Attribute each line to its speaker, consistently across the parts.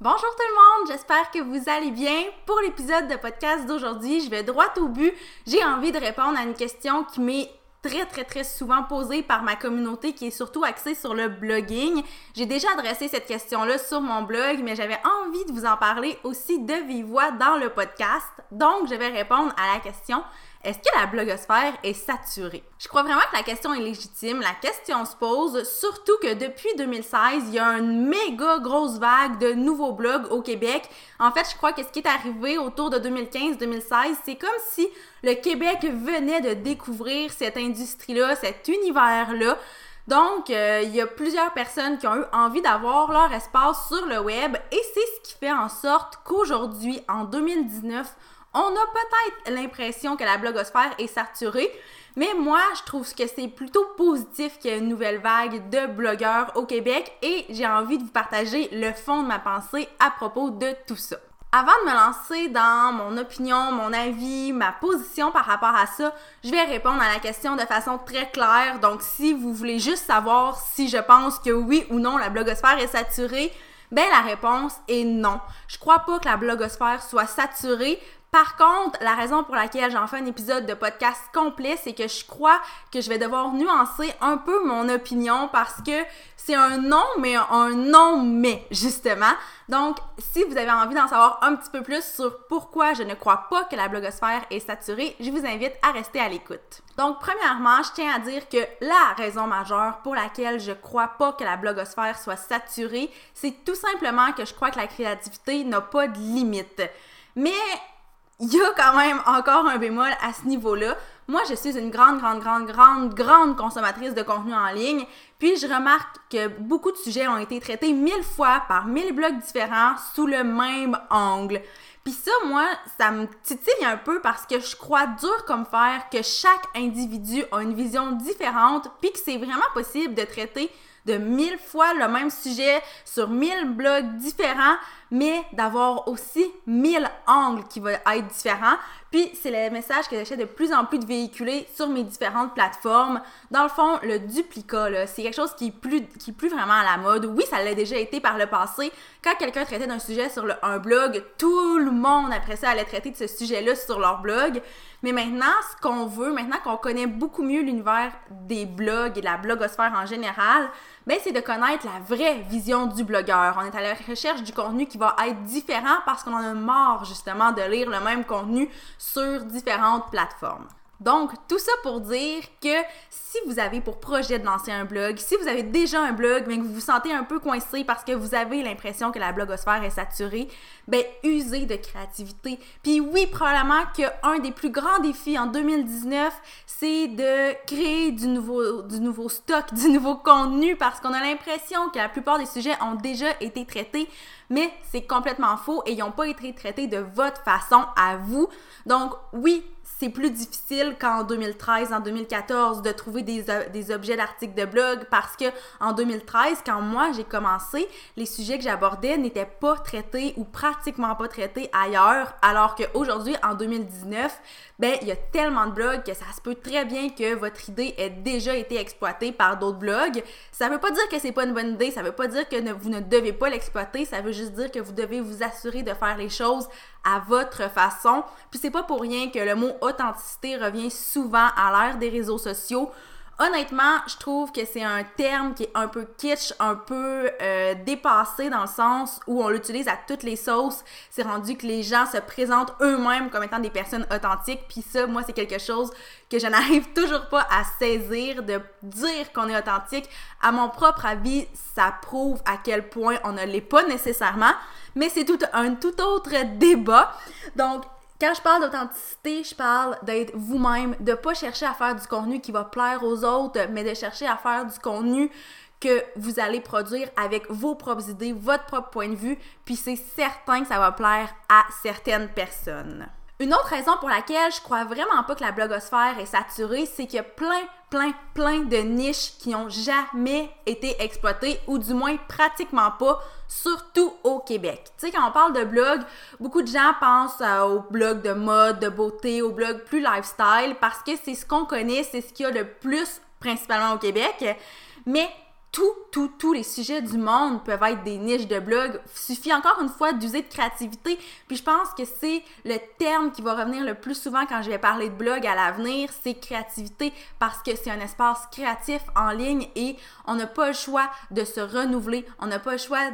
Speaker 1: Bonjour tout le monde, j'espère que vous allez bien. Pour l'épisode de podcast d'aujourd'hui, je vais droit au but. J'ai envie de répondre à une question qui m'est très très très souvent posée par ma communauté qui est surtout axée sur le blogging. J'ai déjà adressé cette question-là sur mon blog, mais j'avais envie de vous en parler aussi de vive voix dans le podcast. Donc, je vais répondre à la question est-ce que la blogosphère est saturée? Je crois vraiment que la question est légitime. La question se pose, surtout que depuis 2016, il y a une méga grosse vague de nouveaux blogs au Québec. En fait, je crois que ce qui est arrivé autour de 2015-2016, c'est comme si le Québec venait de découvrir cette industrie-là, cet univers-là. Donc, euh, il y a plusieurs personnes qui ont eu envie d'avoir leur espace sur le web et c'est ce qui fait en sorte qu'aujourd'hui, en 2019, on a peut-être l'impression que la blogosphère est saturée, mais moi, je trouve que c'est plutôt positif qu'il y ait une nouvelle vague de blogueurs au Québec et j'ai envie de vous partager le fond de ma pensée à propos de tout ça. Avant de me lancer dans mon opinion, mon avis, ma position par rapport à ça, je vais répondre à la question de façon très claire. Donc, si vous voulez juste savoir si je pense que oui ou non la blogosphère est saturée, ben la réponse est non. Je crois pas que la blogosphère soit saturée par contre, la raison pour laquelle j'en fais un épisode de podcast complet, c'est que je crois que je vais devoir nuancer un peu mon opinion parce que c'est un non, mais un non, mais justement. Donc, si vous avez envie d'en savoir un petit peu plus sur pourquoi je ne crois pas que la blogosphère est saturée, je vous invite à rester à l'écoute. Donc, premièrement, je tiens à dire que la raison majeure pour laquelle je crois pas que la blogosphère soit saturée, c'est tout simplement que je crois que la créativité n'a pas de limite. Mais il y a quand même encore un bémol à ce niveau-là. Moi, je suis une grande, grande, grande, grande, grande consommatrice de contenu en ligne. Puis, je remarque que beaucoup de sujets ont été traités mille fois par mille blogs différents sous le même angle. Puis ça, moi, ça me titille un peu parce que je crois dur comme fer que chaque individu a une vision différente, puis que c'est vraiment possible de traiter de mille fois le même sujet sur mille blogs différents, mais d'avoir aussi mille angles qui vont être différents. Puis c'est le message que j'essaie de plus en plus de véhiculer sur mes différentes plateformes. Dans le fond, le duplicat, c'est quelque chose qui est, plus, qui plus vraiment à la mode. Oui, ça l'a déjà été par le passé. Quand quelqu'un traitait d'un sujet sur un blog, tout le monde après ça allait traiter de ce sujet-là sur leur blog. Mais maintenant, ce qu'on veut, maintenant qu'on connaît beaucoup mieux l'univers des blogs et de la blogosphère en général, ben c'est de connaître la vraie vision du blogueur. On est à la recherche du contenu qui va être différent parce qu'on en a marre justement de lire le même contenu sur différentes plateformes. Donc, tout ça pour dire que si vous avez pour projet de lancer un blog, si vous avez déjà un blog, mais que vous vous sentez un peu coincé parce que vous avez l'impression que la blogosphère est saturée, ben, usez de créativité. Puis oui, probablement qu'un des plus grands défis en 2019, c'est de créer du nouveau, du nouveau stock, du nouveau contenu parce qu'on a l'impression que la plupart des sujets ont déjà été traités, mais c'est complètement faux et ils n'ont pas été traités de votre façon à vous. Donc oui, c'est plus difficile qu'en 2013, en 2014 de trouver des, des objets d'articles de blog parce que en 2013, quand moi j'ai commencé, les sujets que j'abordais n'étaient pas traités ou pratiquement pas traités ailleurs, alors qu'aujourd'hui, en 2019, ben il y a tellement de blogs que ça se peut très bien que votre idée ait déjà été exploitée par d'autres blogs. Ça veut pas dire que c'est pas une bonne idée, ça veut pas dire que vous ne devez pas l'exploiter, ça veut juste dire que vous devez vous assurer de faire les choses à votre façon. Puis c'est pas pour rien que le mot authenticité revient souvent à l'ère des réseaux sociaux. Honnêtement, je trouve que c'est un terme qui est un peu kitsch, un peu euh, dépassé dans le sens où on l'utilise à toutes les sauces. C'est rendu que les gens se présentent eux-mêmes comme étant des personnes authentiques. Puis ça, moi, c'est quelque chose que je n'arrive toujours pas à saisir, de dire qu'on est authentique. À mon propre avis, ça prouve à quel point on ne l'est pas nécessairement. Mais c'est tout un tout autre débat. Donc, quand je parle d'authenticité, je parle d'être vous-même, de pas chercher à faire du contenu qui va plaire aux autres, mais de chercher à faire du contenu que vous allez produire avec vos propres idées, votre propre point de vue, puis c'est certain que ça va plaire à certaines personnes. Une autre raison pour laquelle je crois vraiment pas que la blogosphère est saturée, c'est qu'il y a plein, plein, plein de niches qui ont jamais été exploitées, ou du moins pratiquement pas, surtout au Québec. Tu sais, quand on parle de blog, beaucoup de gens pensent euh, aux blogs de mode, de beauté, aux blogs plus lifestyle, parce que c'est ce qu'on connaît, c'est ce qu'il y a le plus principalement au Québec. Mais tout, tout, tous les sujets du monde peuvent être des niches de blog. Suffit encore une fois d'user de créativité. Puis je pense que c'est le terme qui va revenir le plus souvent quand je vais parler de blog à l'avenir, c'est créativité parce que c'est un espace créatif en ligne et on n'a pas le choix de se renouveler, on n'a pas le choix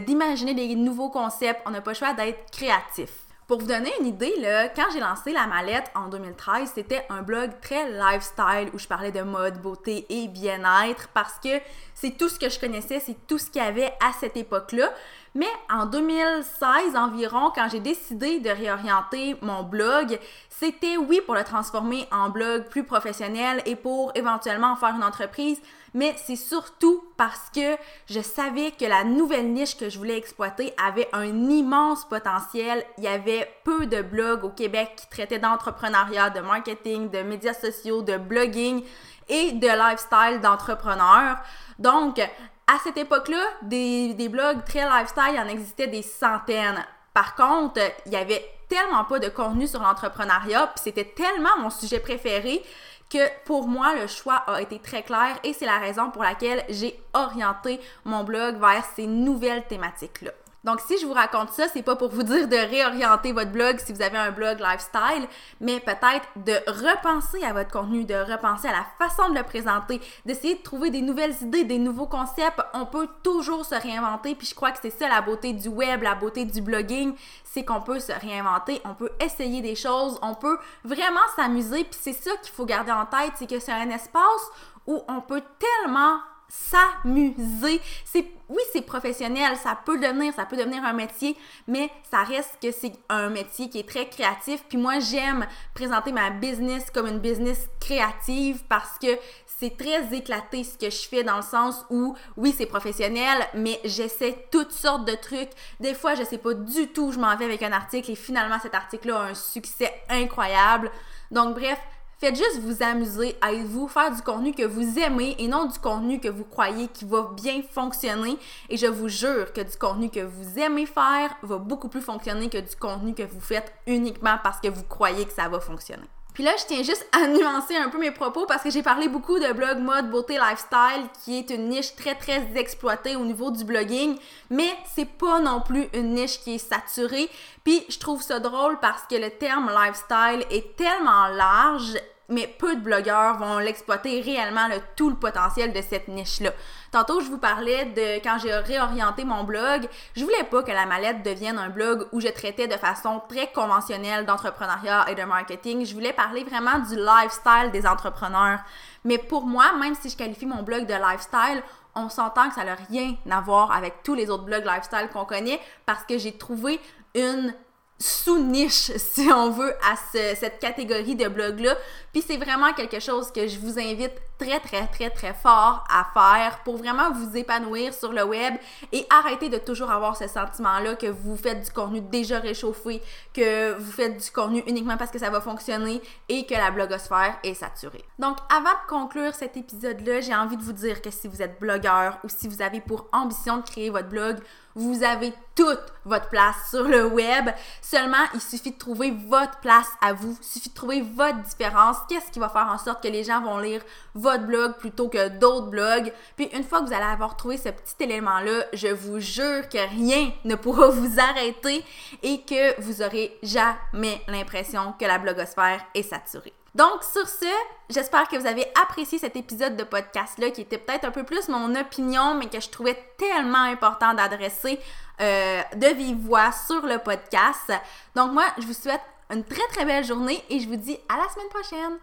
Speaker 1: d'imaginer des nouveaux concepts, on n'a pas le choix d'être créatif. Pour vous donner une idée, là, quand j'ai lancé la mallette en 2013, c'était un blog très lifestyle où je parlais de mode, beauté et bien-être parce que c'est tout ce que je connaissais, c'est tout ce qu'il y avait à cette époque-là. Mais en 2016 environ, quand j'ai décidé de réorienter mon blog, c'était oui pour le transformer en blog plus professionnel et pour éventuellement en faire une entreprise, mais c'est surtout parce que je savais que la nouvelle niche que je voulais exploiter avait un immense potentiel. Il y avait peu de blogs au Québec qui traitaient d'entrepreneuriat, de marketing, de médias sociaux, de blogging et de lifestyle d'entrepreneurs. Donc, à cette époque-là, des, blogs très lifestyle, il en existait des centaines. Par contre, il y avait tellement pas de contenu sur l'entrepreneuriat, puis c'était tellement mon sujet préféré que pour moi, le choix a été très clair et c'est la raison pour laquelle j'ai orienté mon blog vers ces nouvelles thématiques-là. Donc, si je vous raconte ça, c'est pas pour vous dire de réorienter votre blog si vous avez un blog lifestyle, mais peut-être de repenser à votre contenu, de repenser à la façon de le présenter, d'essayer de trouver des nouvelles idées, des nouveaux concepts. On peut toujours se réinventer, puis je crois que c'est ça la beauté du web, la beauté du blogging, c'est qu'on peut se réinventer, on peut essayer des choses, on peut vraiment s'amuser, puis c'est ça qu'il faut garder en tête, c'est que c'est un espace où on peut tellement s'amuser. C'est oui, c'est professionnel, ça peut devenir, ça peut devenir un métier, mais ça reste que c'est un métier qui est très créatif. Puis moi, j'aime présenter ma business comme une business créative parce que c'est très éclaté ce que je fais dans le sens où oui, c'est professionnel, mais j'essaie toutes sortes de trucs. Des fois, je sais pas du tout, je m'en vais avec un article et finalement cet article-là a un succès incroyable. Donc bref, Faites juste vous amuser à vous faire du contenu que vous aimez et non du contenu que vous croyez qui va bien fonctionner. Et je vous jure que du contenu que vous aimez faire va beaucoup plus fonctionner que du contenu que vous faites uniquement parce que vous croyez que ça va fonctionner. Puis là, je tiens juste à nuancer un peu mes propos parce que j'ai parlé beaucoup de blog mode beauté lifestyle qui est une niche très très exploitée au niveau du blogging, mais c'est pas non plus une niche qui est saturée. Puis je trouve ça drôle parce que le terme lifestyle est tellement large mais peu de blogueurs vont l'exploiter réellement le, tout le potentiel de cette niche-là. Tantôt, je vous parlais de quand j'ai réorienté mon blog, je voulais pas que la mallette devienne un blog où je traitais de façon très conventionnelle d'entrepreneuriat et de marketing. Je voulais parler vraiment du lifestyle des entrepreneurs. Mais pour moi, même si je qualifie mon blog de lifestyle, on s'entend que ça n'a rien à voir avec tous les autres blogs lifestyle qu'on connaît parce que j'ai trouvé une sous-niche, si on veut, à cette catégorie de blog-là. Puis c'est vraiment quelque chose que je vous invite très, très, très, très fort à faire pour vraiment vous épanouir sur le web et arrêter de toujours avoir ce sentiment-là que vous faites du contenu déjà réchauffé, que vous faites du contenu uniquement parce que ça va fonctionner et que la blogosphère est saturée. Donc, avant de conclure cet épisode-là, j'ai envie de vous dire que si vous êtes blogueur ou si vous avez pour ambition de créer votre blog, vous avez toute votre place sur le web. Seulement, il suffit de trouver votre place à vous. Il suffit de trouver votre différence. Qu'est-ce qui va faire en sorte que les gens vont lire votre blog plutôt que d'autres blogs? Puis une fois que vous allez avoir trouvé ce petit élément-là, je vous jure que rien ne pourra vous arrêter et que vous aurez jamais l'impression que la blogosphère est saturée. Donc, sur ce, j'espère que vous avez apprécié cet épisode de podcast-là qui était peut-être un peu plus mon opinion, mais que je trouvais tellement important d'adresser euh, de vive voix sur le podcast. Donc, moi, je vous souhaite une très très belle journée et je vous dis à la semaine prochaine.